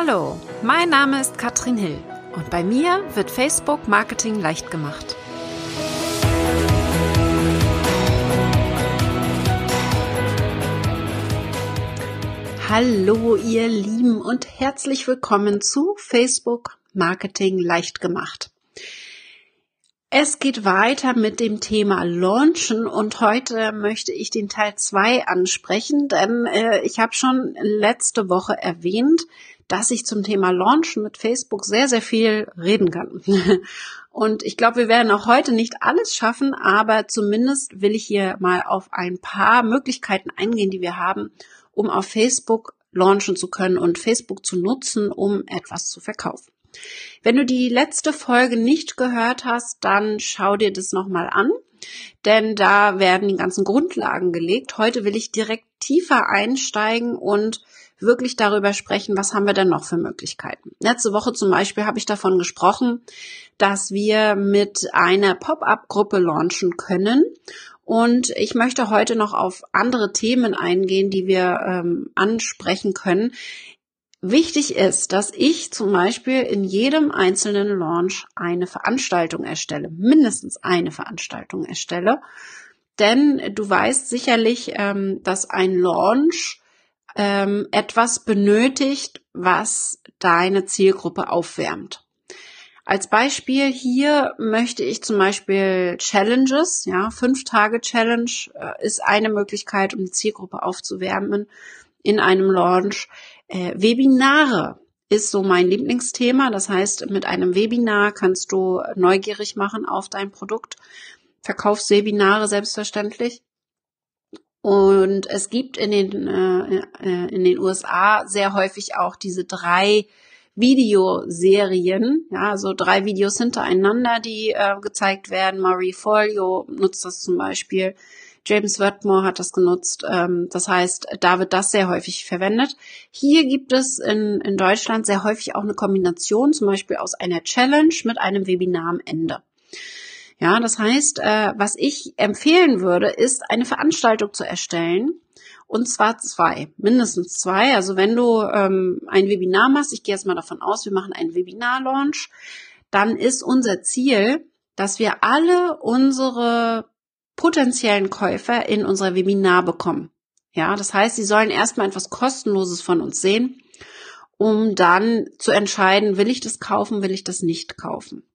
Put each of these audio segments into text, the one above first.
Hallo, mein Name ist Katrin Hill und bei mir wird Facebook Marketing leicht gemacht. Hallo ihr Lieben und herzlich willkommen zu Facebook Marketing leicht gemacht. Es geht weiter mit dem Thema Launchen und heute möchte ich den Teil 2 ansprechen, denn äh, ich habe schon letzte Woche erwähnt, dass ich zum Thema Launchen mit Facebook sehr, sehr viel reden kann. Und ich glaube, wir werden auch heute nicht alles schaffen, aber zumindest will ich hier mal auf ein paar Möglichkeiten eingehen, die wir haben, um auf Facebook launchen zu können und Facebook zu nutzen, um etwas zu verkaufen. Wenn du die letzte Folge nicht gehört hast, dann schau dir das nochmal an, denn da werden die ganzen Grundlagen gelegt. Heute will ich direkt tiefer einsteigen und wirklich darüber sprechen, was haben wir denn noch für Möglichkeiten. Letzte Woche zum Beispiel habe ich davon gesprochen, dass wir mit einer Pop-up-Gruppe launchen können. Und ich möchte heute noch auf andere Themen eingehen, die wir ähm, ansprechen können. Wichtig ist, dass ich zum Beispiel in jedem einzelnen Launch eine Veranstaltung erstelle, mindestens eine Veranstaltung erstelle. Denn du weißt sicherlich, ähm, dass ein Launch ähm, etwas benötigt, was deine Zielgruppe aufwärmt. Als Beispiel hier möchte ich zum Beispiel Challenges, ja, fünf Tage Challenge äh, ist eine Möglichkeit, um die Zielgruppe aufzuwärmen in einem Launch. Äh, Webinare ist so mein Lieblingsthema. Das heißt, mit einem Webinar kannst du neugierig machen auf dein Produkt. Verkaufswebinare selbstverständlich. Und es gibt in den, äh, äh in den USA sehr häufig auch diese drei Videoserien, ja, so drei Videos hintereinander, die äh, gezeigt werden. Marie Folio nutzt das zum Beispiel. James Wetmore hat das genutzt. Ähm, das heißt, da wird das sehr häufig verwendet. Hier gibt es in, in Deutschland sehr häufig auch eine Kombination, zum Beispiel aus einer Challenge mit einem Webinar am Ende. Ja, das heißt, äh, was ich empfehlen würde, ist eine Veranstaltung zu erstellen. Und zwar zwei, mindestens zwei. Also wenn du ähm, ein Webinar machst, ich gehe jetzt mal davon aus, wir machen einen Webinar-Launch, dann ist unser Ziel, dass wir alle unsere potenziellen Käufer in unser Webinar bekommen. Ja, das heißt, sie sollen erstmal etwas Kostenloses von uns sehen, um dann zu entscheiden, will ich das kaufen, will ich das nicht kaufen.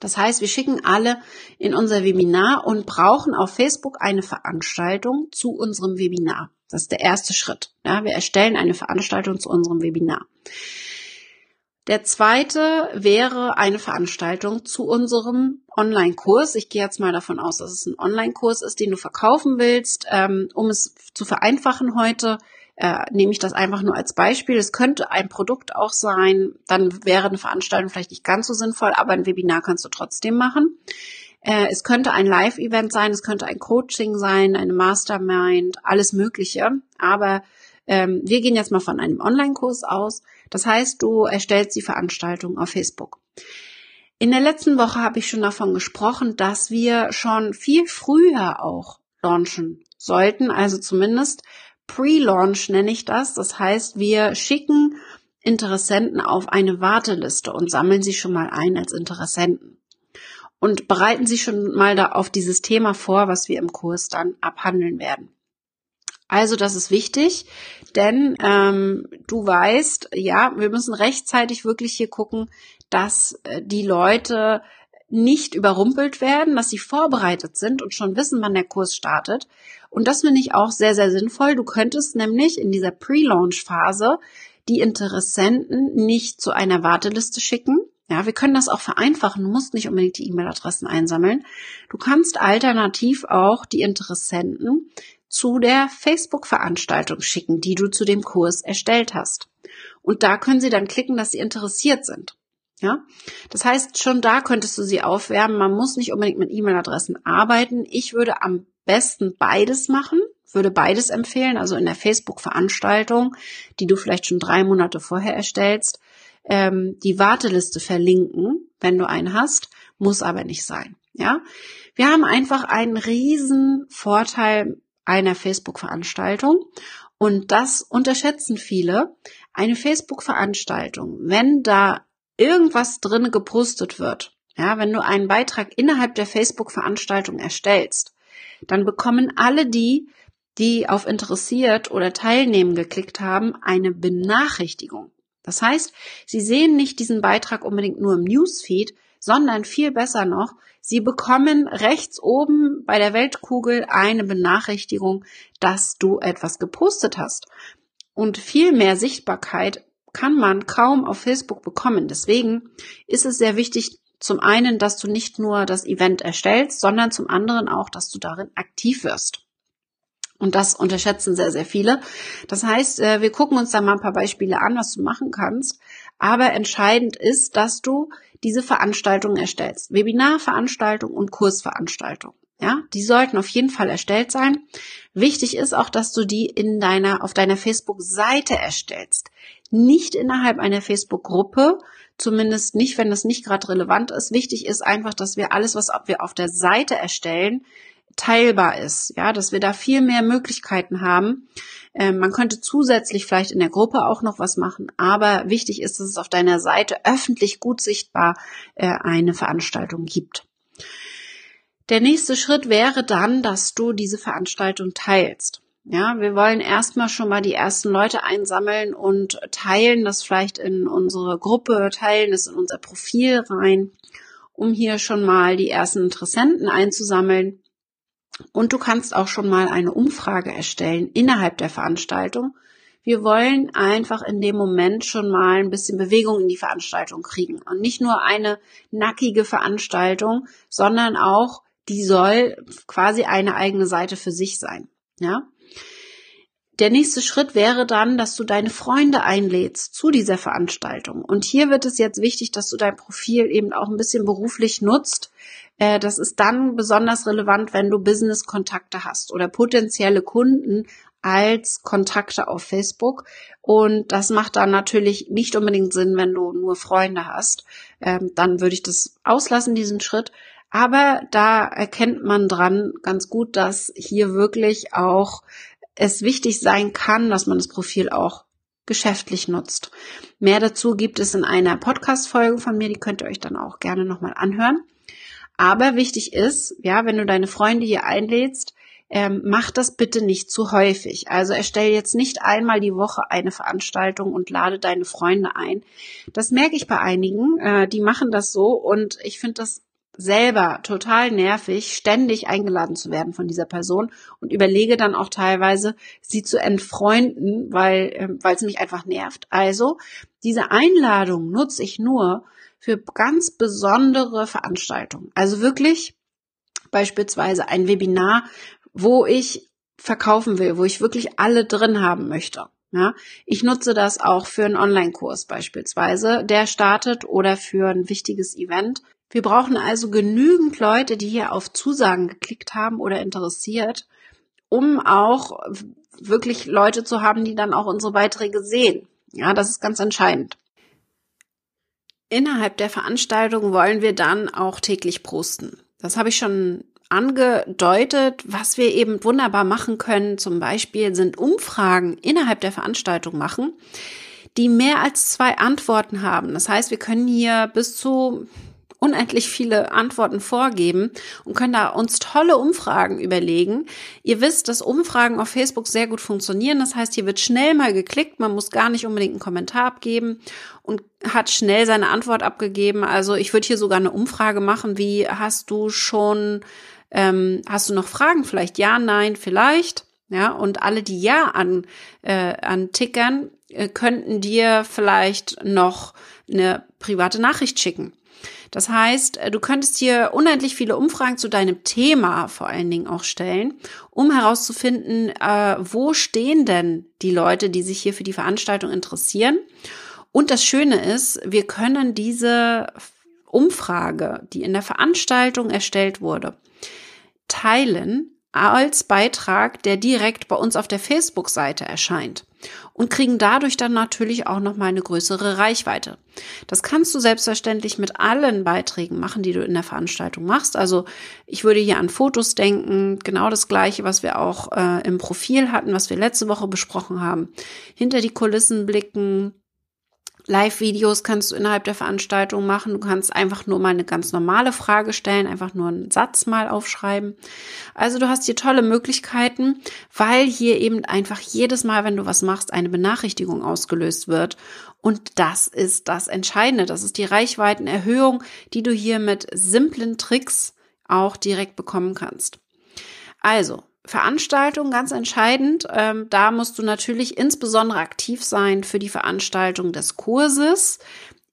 Das heißt, wir schicken alle in unser Webinar und brauchen auf Facebook eine Veranstaltung zu unserem Webinar. Das ist der erste Schritt. Ja, wir erstellen eine Veranstaltung zu unserem Webinar. Der zweite wäre eine Veranstaltung zu unserem Online-Kurs. Ich gehe jetzt mal davon aus, dass es ein Online-Kurs ist, den du verkaufen willst. Ähm, um es zu vereinfachen heute, äh, nehme ich das einfach nur als Beispiel. Es könnte ein Produkt auch sein, dann wäre eine Veranstaltung vielleicht nicht ganz so sinnvoll, aber ein Webinar kannst du trotzdem machen. Äh, es könnte ein Live-Event sein, es könnte ein Coaching sein, eine Mastermind, alles Mögliche. Aber ähm, wir gehen jetzt mal von einem Online-Kurs aus. Das heißt, du erstellst die Veranstaltung auf Facebook. In der letzten Woche habe ich schon davon gesprochen, dass wir schon viel früher auch launchen sollten, also zumindest Pre-Launch nenne ich das. Das heißt, wir schicken Interessenten auf eine Warteliste und sammeln sie schon mal ein als Interessenten. Und bereiten sie schon mal da auf dieses Thema vor, was wir im Kurs dann abhandeln werden. Also das ist wichtig, denn ähm, du weißt, ja, wir müssen rechtzeitig wirklich hier gucken, dass äh, die Leute nicht überrumpelt werden, dass sie vorbereitet sind und schon wissen, wann der Kurs startet. Und das finde ich auch sehr, sehr sinnvoll. Du könntest nämlich in dieser Pre-Launch-Phase die Interessenten nicht zu einer Warteliste schicken. Ja, wir können das auch vereinfachen. Du musst nicht unbedingt die E-Mail-Adressen einsammeln. Du kannst alternativ auch die Interessenten zu der Facebook-Veranstaltung schicken, die du zu dem Kurs erstellt hast. Und da können sie dann klicken, dass sie interessiert sind. Ja, das heißt, schon da könntest du sie aufwärmen. Man muss nicht unbedingt mit E-Mail-Adressen arbeiten. Ich würde am besten beides machen, würde beides empfehlen. Also in der Facebook-Veranstaltung, die du vielleicht schon drei Monate vorher erstellst, ähm, die Warteliste verlinken, wenn du einen hast, muss aber nicht sein. Ja, wir haben einfach einen riesen Vorteil einer Facebook-Veranstaltung. Und das unterschätzen viele. Eine Facebook-Veranstaltung, wenn da irgendwas drin gepostet wird, ja, wenn du einen Beitrag innerhalb der Facebook-Veranstaltung erstellst, dann bekommen alle die, die auf interessiert oder teilnehmen geklickt haben, eine Benachrichtigung. Das heißt, sie sehen nicht diesen Beitrag unbedingt nur im Newsfeed, sondern viel besser noch, sie bekommen rechts oben bei der Weltkugel eine Benachrichtigung, dass du etwas gepostet hast. Und viel mehr Sichtbarkeit kann man kaum auf Facebook bekommen. Deswegen ist es sehr wichtig, zum einen, dass du nicht nur das Event erstellst, sondern zum anderen auch, dass du darin aktiv wirst. Und das unterschätzen sehr, sehr viele. Das heißt, äh, wir gucken uns da mal ein paar Beispiele an, was du machen kannst. Aber entscheidend ist, dass du diese Veranstaltungen erstellst. Webinarveranstaltung und Kursveranstaltung. Ja, die sollten auf jeden Fall erstellt sein. Wichtig ist auch, dass du die in deiner, auf deiner Facebook-Seite erstellst. Nicht innerhalb einer Facebook-Gruppe, zumindest nicht, wenn das nicht gerade relevant ist. Wichtig ist einfach, dass wir alles, was wir auf der Seite erstellen, teilbar ist, ja, dass wir da viel mehr Möglichkeiten haben. Ähm, man könnte zusätzlich vielleicht in der Gruppe auch noch was machen, aber wichtig ist, dass es auf deiner Seite öffentlich gut sichtbar äh, eine Veranstaltung gibt. Der nächste Schritt wäre dann, dass du diese Veranstaltung teilst. Ja, wir wollen erstmal schon mal die ersten Leute einsammeln und teilen das vielleicht in unsere Gruppe, teilen es in unser Profil rein, um hier schon mal die ersten Interessenten einzusammeln. Und du kannst auch schon mal eine Umfrage erstellen innerhalb der Veranstaltung. Wir wollen einfach in dem Moment schon mal ein bisschen Bewegung in die Veranstaltung kriegen. Und nicht nur eine nackige Veranstaltung, sondern auch, die soll quasi eine eigene Seite für sich sein. Ja? Der nächste Schritt wäre dann, dass du deine Freunde einlädst zu dieser Veranstaltung. Und hier wird es jetzt wichtig, dass du dein Profil eben auch ein bisschen beruflich nutzt. Äh, das ist dann besonders relevant, wenn du Business-Kontakte hast oder potenzielle Kunden als Kontakte auf Facebook. Und das macht dann natürlich nicht unbedingt Sinn, wenn du nur Freunde hast. Ähm, dann würde ich das auslassen, diesen Schritt. Aber da erkennt man dran ganz gut, dass hier wirklich auch es wichtig sein kann, dass man das Profil auch geschäftlich nutzt. Mehr dazu gibt es in einer Podcast-Folge von mir, die könnt ihr euch dann auch gerne nochmal anhören. Aber wichtig ist, ja, wenn du deine Freunde hier einlädst, ähm, mach das bitte nicht zu häufig. Also erstell jetzt nicht einmal die Woche eine Veranstaltung und lade deine Freunde ein. Das merke ich bei einigen, äh, die machen das so und ich finde das selber total nervig, ständig eingeladen zu werden von dieser Person und überlege dann auch teilweise, sie zu entfreunden, weil äh, weil es mich einfach nervt. Also diese Einladung nutze ich nur für ganz besondere Veranstaltungen. Also wirklich beispielsweise ein Webinar, wo ich verkaufen will, wo ich wirklich alle drin haben möchte. Ja, ich nutze das auch für einen Online-Kurs beispielsweise, der startet oder für ein wichtiges Event, wir brauchen also genügend Leute, die hier auf Zusagen geklickt haben oder interessiert, um auch wirklich Leute zu haben, die dann auch unsere Beiträge sehen. Ja, das ist ganz entscheidend. Innerhalb der Veranstaltung wollen wir dann auch täglich posten. Das habe ich schon angedeutet. Was wir eben wunderbar machen können, zum Beispiel sind Umfragen innerhalb der Veranstaltung machen, die mehr als zwei Antworten haben. Das heißt, wir können hier bis zu unendlich viele Antworten vorgeben und können da uns tolle Umfragen überlegen. Ihr wisst, dass Umfragen auf Facebook sehr gut funktionieren. Das heißt, hier wird schnell mal geklickt. Man muss gar nicht unbedingt einen Kommentar abgeben und hat schnell seine Antwort abgegeben. Also ich würde hier sogar eine Umfrage machen, wie hast du schon, ähm, hast du noch Fragen? Vielleicht ja, nein, vielleicht. Ja, und alle, die ja an, äh, antickern, äh, könnten dir vielleicht noch eine private Nachricht schicken. Das heißt, äh, du könntest hier unendlich viele Umfragen zu deinem Thema vor allen Dingen auch stellen, um herauszufinden, äh, wo stehen denn die Leute, die sich hier für die Veranstaltung interessieren. Und das Schöne ist, wir können diese Umfrage, die in der Veranstaltung erstellt wurde, teilen als Beitrag, der direkt bei uns auf der Facebook-Seite erscheint und kriegen dadurch dann natürlich auch noch mal eine größere Reichweite. Das kannst du selbstverständlich mit allen Beiträgen machen, die du in der Veranstaltung machst. Also ich würde hier an Fotos denken, genau das gleiche, was wir auch äh, im Profil hatten, was wir letzte Woche besprochen haben. Hinter die Kulissen blicken, Live-Videos kannst du innerhalb der Veranstaltung machen. Du kannst einfach nur mal eine ganz normale Frage stellen, einfach nur einen Satz mal aufschreiben. Also du hast hier tolle Möglichkeiten, weil hier eben einfach jedes Mal, wenn du was machst, eine Benachrichtigung ausgelöst wird. Und das ist das Entscheidende. Das ist die Reichweitenerhöhung, die du hier mit simplen Tricks auch direkt bekommen kannst. Also, Veranstaltung ganz entscheidend. Ähm, da musst du natürlich insbesondere aktiv sein für die Veranstaltung des Kurses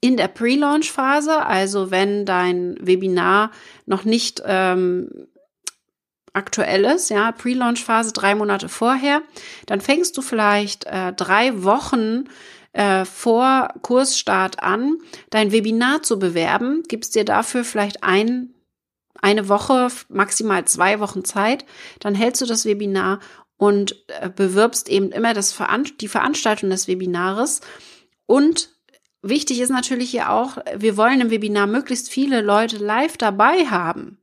in der Pre-Launch-Phase. Also wenn dein Webinar noch nicht ähm, aktuell ist, ja, Pre-Launch-Phase drei Monate vorher, dann fängst du vielleicht äh, drei Wochen äh, vor Kursstart an, dein Webinar zu bewerben, gibst dir dafür vielleicht ein eine Woche, maximal zwei Wochen Zeit. Dann hältst du das Webinar und äh, bewirbst eben immer das Veran die Veranstaltung des Webinares. Und wichtig ist natürlich hier auch, wir wollen im Webinar möglichst viele Leute live dabei haben.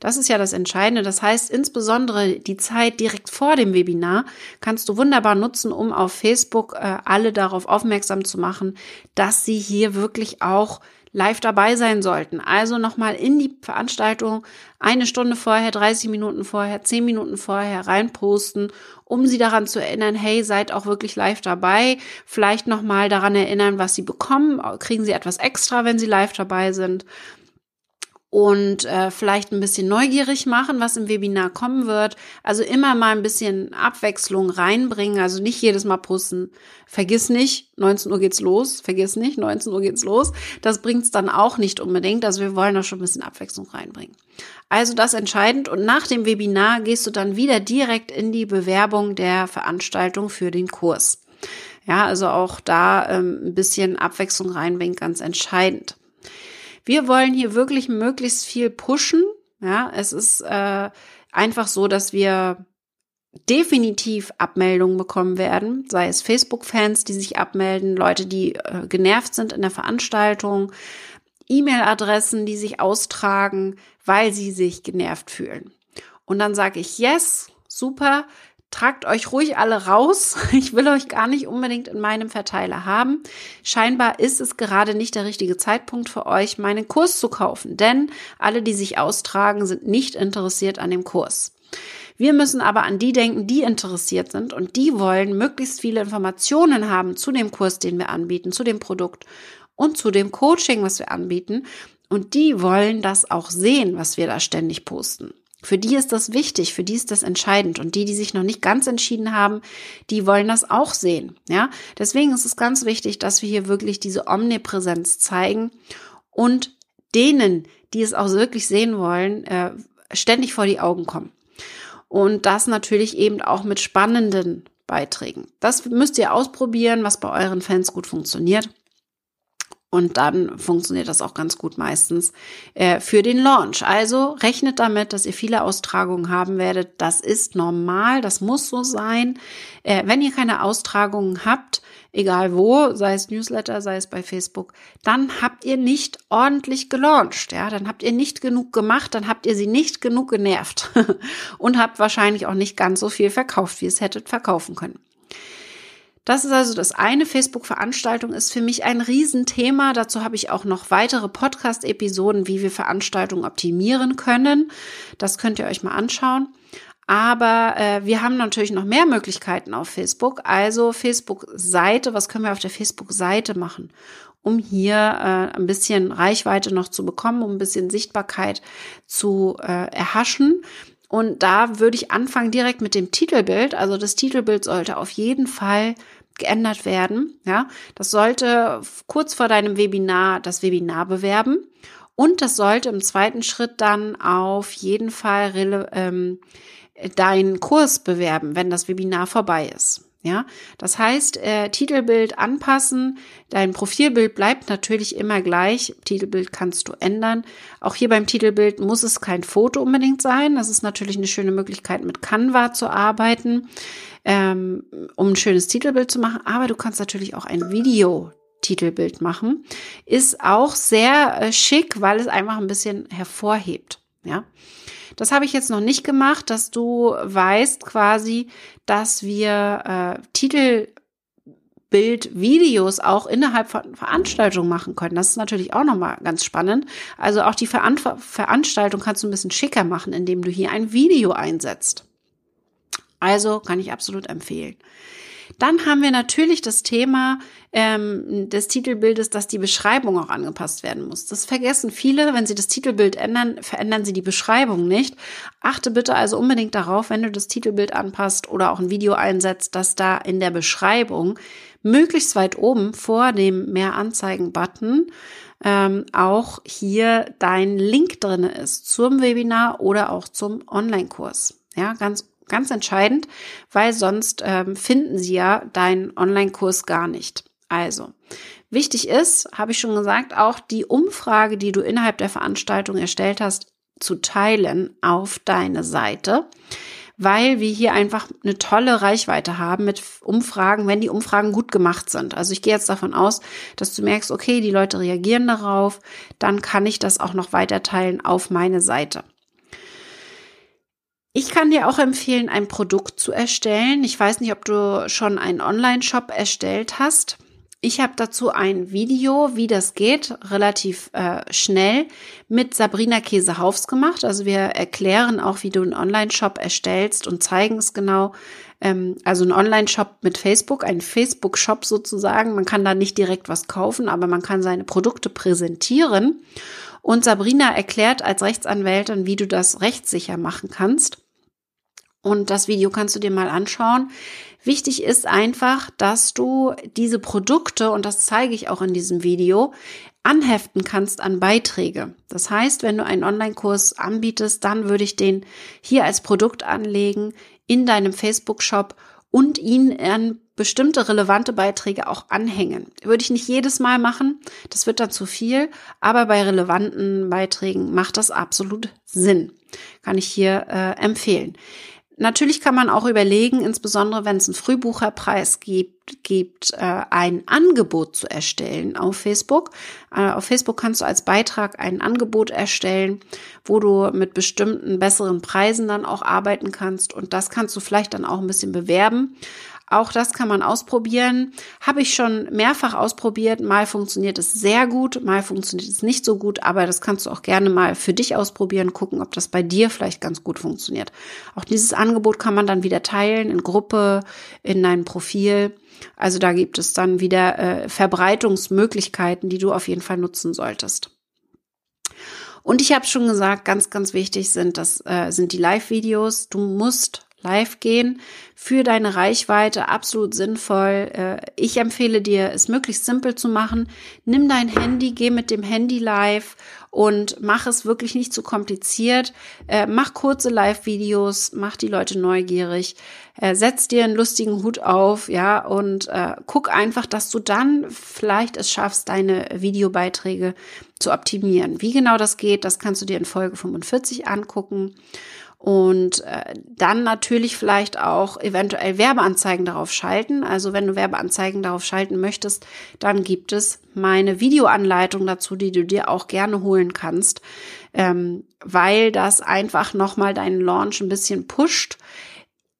Das ist ja das Entscheidende. Das heißt, insbesondere die Zeit direkt vor dem Webinar kannst du wunderbar nutzen, um auf Facebook äh, alle darauf aufmerksam zu machen, dass sie hier wirklich auch live dabei sein sollten. Also nochmal in die Veranstaltung eine Stunde vorher, 30 Minuten vorher, 10 Minuten vorher reinposten, um sie daran zu erinnern, hey, seid auch wirklich live dabei. Vielleicht nochmal daran erinnern, was sie bekommen. Kriegen sie etwas extra, wenn sie live dabei sind und äh, vielleicht ein bisschen neugierig machen, was im Webinar kommen wird. Also immer mal ein bisschen Abwechslung reinbringen. Also nicht jedes Mal posten. Vergiss nicht, 19 Uhr geht's los. Vergiss nicht, 19 Uhr geht's los. Das bringt's dann auch nicht unbedingt. Also wir wollen da schon ein bisschen Abwechslung reinbringen. Also das entscheidend. Und nach dem Webinar gehst du dann wieder direkt in die Bewerbung der Veranstaltung für den Kurs. Ja, also auch da ähm, ein bisschen Abwechslung reinbringen, ganz entscheidend. Wir wollen hier wirklich möglichst viel pushen. Ja, es ist äh, einfach so, dass wir definitiv Abmeldungen bekommen werden, sei es Facebook-Fans, die sich abmelden, Leute, die äh, genervt sind in der Veranstaltung, E-Mail-Adressen, die sich austragen, weil sie sich genervt fühlen. Und dann sage ich, yes, super, tragt euch ruhig alle raus. Ich will euch gar nicht unbedingt in meinem Verteiler haben. Scheinbar ist es gerade nicht der richtige Zeitpunkt für euch, meinen Kurs zu kaufen, denn alle, die sich austragen, sind nicht interessiert an dem Kurs. Wir müssen aber an die denken, die interessiert sind und die wollen möglichst viele Informationen haben zu dem Kurs, den wir anbieten, zu dem Produkt und zu dem Coaching, was wir anbieten. Und die wollen das auch sehen, was wir da ständig posten. Für die ist das wichtig, für die ist das entscheidend. Und die, die sich noch nicht ganz entschieden haben, die wollen das auch sehen. Ja, deswegen ist es ganz wichtig, dass wir hier wirklich diese Omnipräsenz zeigen und denen, die es auch wirklich sehen wollen, äh, ständig vor die Augen kommen. Und das natürlich eben auch mit spannenden Beiträgen. Das müsst ihr ausprobieren, was bei euren Fans gut funktioniert. Und dann funktioniert das auch ganz gut meistens äh, für den Launch. Also rechnet damit, dass ihr viele Austragungen haben werdet. Das ist normal, das muss so sein. Äh, wenn ihr keine Austragungen habt, egal wo, sei es Newsletter, sei es bei Facebook, dann habt ihr nicht ordentlich gelauncht. Ja, dann habt ihr nicht genug gemacht, dann habt ihr sie nicht genug genervt und habt wahrscheinlich auch nicht ganz so viel verkauft, wie es hättet verkaufen können. Das ist also das eine. Facebook-Veranstaltung ist für mich ein Riesenthema. Dazu habe ich auch noch weitere Podcast-Episoden, wie wir Veranstaltungen optimieren können. Das könnt ihr euch mal anschauen. Aber äh, wir haben natürlich noch mehr Möglichkeiten auf Facebook. Also Facebook-Seite, was können wir auf der Facebook-Seite machen, um hier äh, ein bisschen Reichweite noch zu bekommen, um ein bisschen Sichtbarkeit zu äh, erhaschen. Und da würde ich anfangen direkt mit dem Titelbild. Also das Titelbild sollte auf jeden Fall geändert werden. Ja, das sollte kurz vor deinem Webinar das Webinar bewerben und das sollte im zweiten Schritt dann auf jeden Fall ähm, deinen Kurs bewerben, wenn das Webinar vorbei ist. Ja, das heißt, äh, Titelbild anpassen. Dein Profilbild bleibt natürlich immer gleich. Titelbild kannst du ändern. Auch hier beim Titelbild muss es kein Foto unbedingt sein. Das ist natürlich eine schöne Möglichkeit, mit Canva zu arbeiten, ähm, um ein schönes Titelbild zu machen. Aber du kannst natürlich auch ein Video Titelbild machen. Ist auch sehr äh, schick, weil es einfach ein bisschen hervorhebt. Ja. Das habe ich jetzt noch nicht gemacht, dass du weißt quasi, dass wir äh, Titelbildvideos auch innerhalb von Veranstaltungen machen können. Das ist natürlich auch nochmal ganz spannend. Also auch die Veran Veranstaltung kannst du ein bisschen schicker machen, indem du hier ein Video einsetzt. Also kann ich absolut empfehlen. Dann haben wir natürlich das Thema ähm, des Titelbildes, dass die Beschreibung auch angepasst werden muss. Das vergessen viele. Wenn sie das Titelbild ändern, verändern sie die Beschreibung nicht. Achte bitte also unbedingt darauf, wenn du das Titelbild anpasst oder auch ein Video einsetzt, dass da in der Beschreibung möglichst weit oben vor dem Mehr Anzeigen-Button ähm, auch hier dein Link drinne ist zum Webinar oder auch zum Online-Kurs. Ja, ganz Ganz entscheidend, weil sonst ähm, finden sie ja deinen Online-Kurs gar nicht. Also, wichtig ist, habe ich schon gesagt, auch die Umfrage, die du innerhalb der Veranstaltung erstellt hast, zu teilen auf deine Seite, weil wir hier einfach eine tolle Reichweite haben mit Umfragen, wenn die Umfragen gut gemacht sind. Also ich gehe jetzt davon aus, dass du merkst, okay, die Leute reagieren darauf, dann kann ich das auch noch weiter teilen auf meine Seite. Ich kann dir auch empfehlen, ein Produkt zu erstellen. Ich weiß nicht, ob du schon einen Online-Shop erstellt hast. Ich habe dazu ein Video, wie das geht, relativ äh, schnell mit Sabrina Käsehaufs gemacht. Also wir erklären auch, wie du einen Online-Shop erstellst und zeigen es genau. Ähm, also ein Online-Shop mit Facebook, ein Facebook-Shop sozusagen. Man kann da nicht direkt was kaufen, aber man kann seine Produkte präsentieren. Und Sabrina erklärt als Rechtsanwältin, wie du das rechtssicher machen kannst. Und das Video kannst du dir mal anschauen. Wichtig ist einfach, dass du diese Produkte, und das zeige ich auch in diesem Video, anheften kannst an Beiträge. Das heißt, wenn du einen Online-Kurs anbietest, dann würde ich den hier als Produkt anlegen in deinem Facebook-Shop und ihn an bestimmte relevante Beiträge auch anhängen. Würde ich nicht jedes Mal machen, das wird dann zu viel, aber bei relevanten Beiträgen macht das absolut Sinn. Kann ich hier äh, empfehlen. Natürlich kann man auch überlegen, insbesondere wenn es einen Frühbucherpreis gibt, gibt äh, ein Angebot zu erstellen auf Facebook. Äh, auf Facebook kannst du als Beitrag ein Angebot erstellen, wo du mit bestimmten besseren Preisen dann auch arbeiten kannst und das kannst du vielleicht dann auch ein bisschen bewerben. Auch das kann man ausprobieren. Habe ich schon mehrfach ausprobiert. Mal funktioniert es sehr gut, mal funktioniert es nicht so gut, aber das kannst du auch gerne mal für dich ausprobieren, gucken, ob das bei dir vielleicht ganz gut funktioniert. Auch dieses Angebot kann man dann wieder teilen in Gruppe, in dein Profil. Also da gibt es dann wieder äh, Verbreitungsmöglichkeiten, die du auf jeden Fall nutzen solltest. Und ich habe schon gesagt, ganz, ganz wichtig sind das äh, sind die Live-Videos. Du musst live gehen. Für deine Reichweite absolut sinnvoll. Äh, ich empfehle dir, es möglichst simpel zu machen. Nimm dein Handy, geh mit dem Handy live und mach es wirklich nicht zu kompliziert. Äh, mach kurze Live-Videos, mach die Leute neugierig, äh, setz dir einen lustigen Hut auf, ja, und guck einfach, dass du dann vielleicht es schaffst, deine Videobeiträge zu optimieren. Wie genau das geht, das kannst du dir in Folge 45 angucken. Und äh, dann natürlich vielleicht auch eventuell Werbeanzeigen darauf schalten. Also wenn du Werbeanzeigen darauf schalten möchtest, dann gibt es meine Videoanleitung dazu, die du dir auch gerne holen kannst, ähm, weil das einfach nochmal deinen Launch ein bisschen pusht.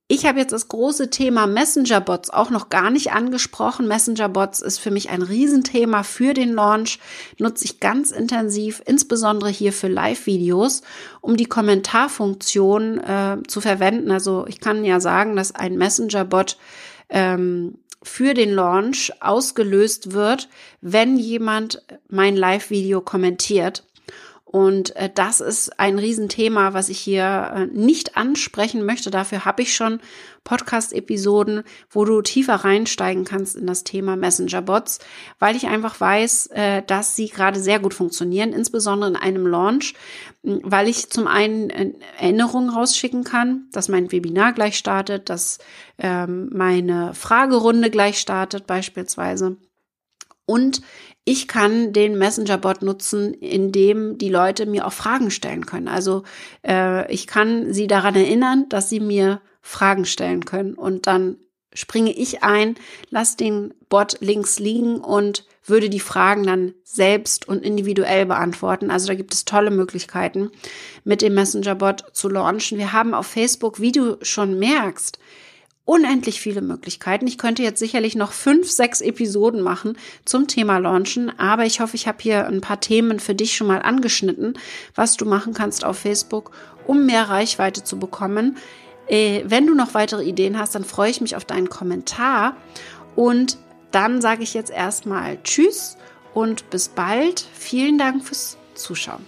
Ich habe jetzt das große Thema Messenger-Bots auch noch gar nicht angesprochen. Messenger-Bots ist für mich ein Riesenthema für den Launch. Nutze ich ganz intensiv, insbesondere hier für Live-Videos, um die Kommentarfunktion äh, zu verwenden. Also ich kann ja sagen, dass ein Messenger-Bot ähm, für den Launch ausgelöst wird, wenn jemand mein Live-Video kommentiert. Und äh, das ist ein Riesenthema, was ich hier äh, nicht ansprechen möchte. Dafür habe ich schon Podcast-Episoden, wo du tiefer reinsteigen kannst in das Thema Messenger-Bots, weil ich einfach weiß, äh, dass sie gerade sehr gut funktionieren, insbesondere in einem Launch, weil ich zum einen äh, Erinnerungen rausschicken kann, dass mein Webinar gleich startet, dass ähm, meine Fragerunde gleich startet beispielsweise. Und ich kann den Messenger-Bot nutzen, indem die Leute mir auch Fragen stellen können. Also äh, ich kann sie daran erinnern, dass sie mir Fragen stellen können. Und dann springe ich ein, lass den Bot links liegen und würde die Fragen dann selbst und individuell beantworten. Also da gibt es tolle Möglichkeiten, mit dem Messenger-Bot zu launchen. Wir haben auf Facebook, wie du schon merkst, unendlich viele Möglichkeiten. Ich könnte jetzt sicherlich noch fünf, sechs Episoden machen zum Thema Launchen, aber ich hoffe, ich habe hier ein paar Themen für dich schon mal angeschnitten, was du machen kannst auf Facebook, um mehr Reichweite zu bekommen. Äh, wenn du noch weitere Ideen hast, dann freue ich mich auf deinen Kommentar und dann sage ich jetzt erstmal Tschüss und bis bald. Vielen Dank fürs Zuschauen.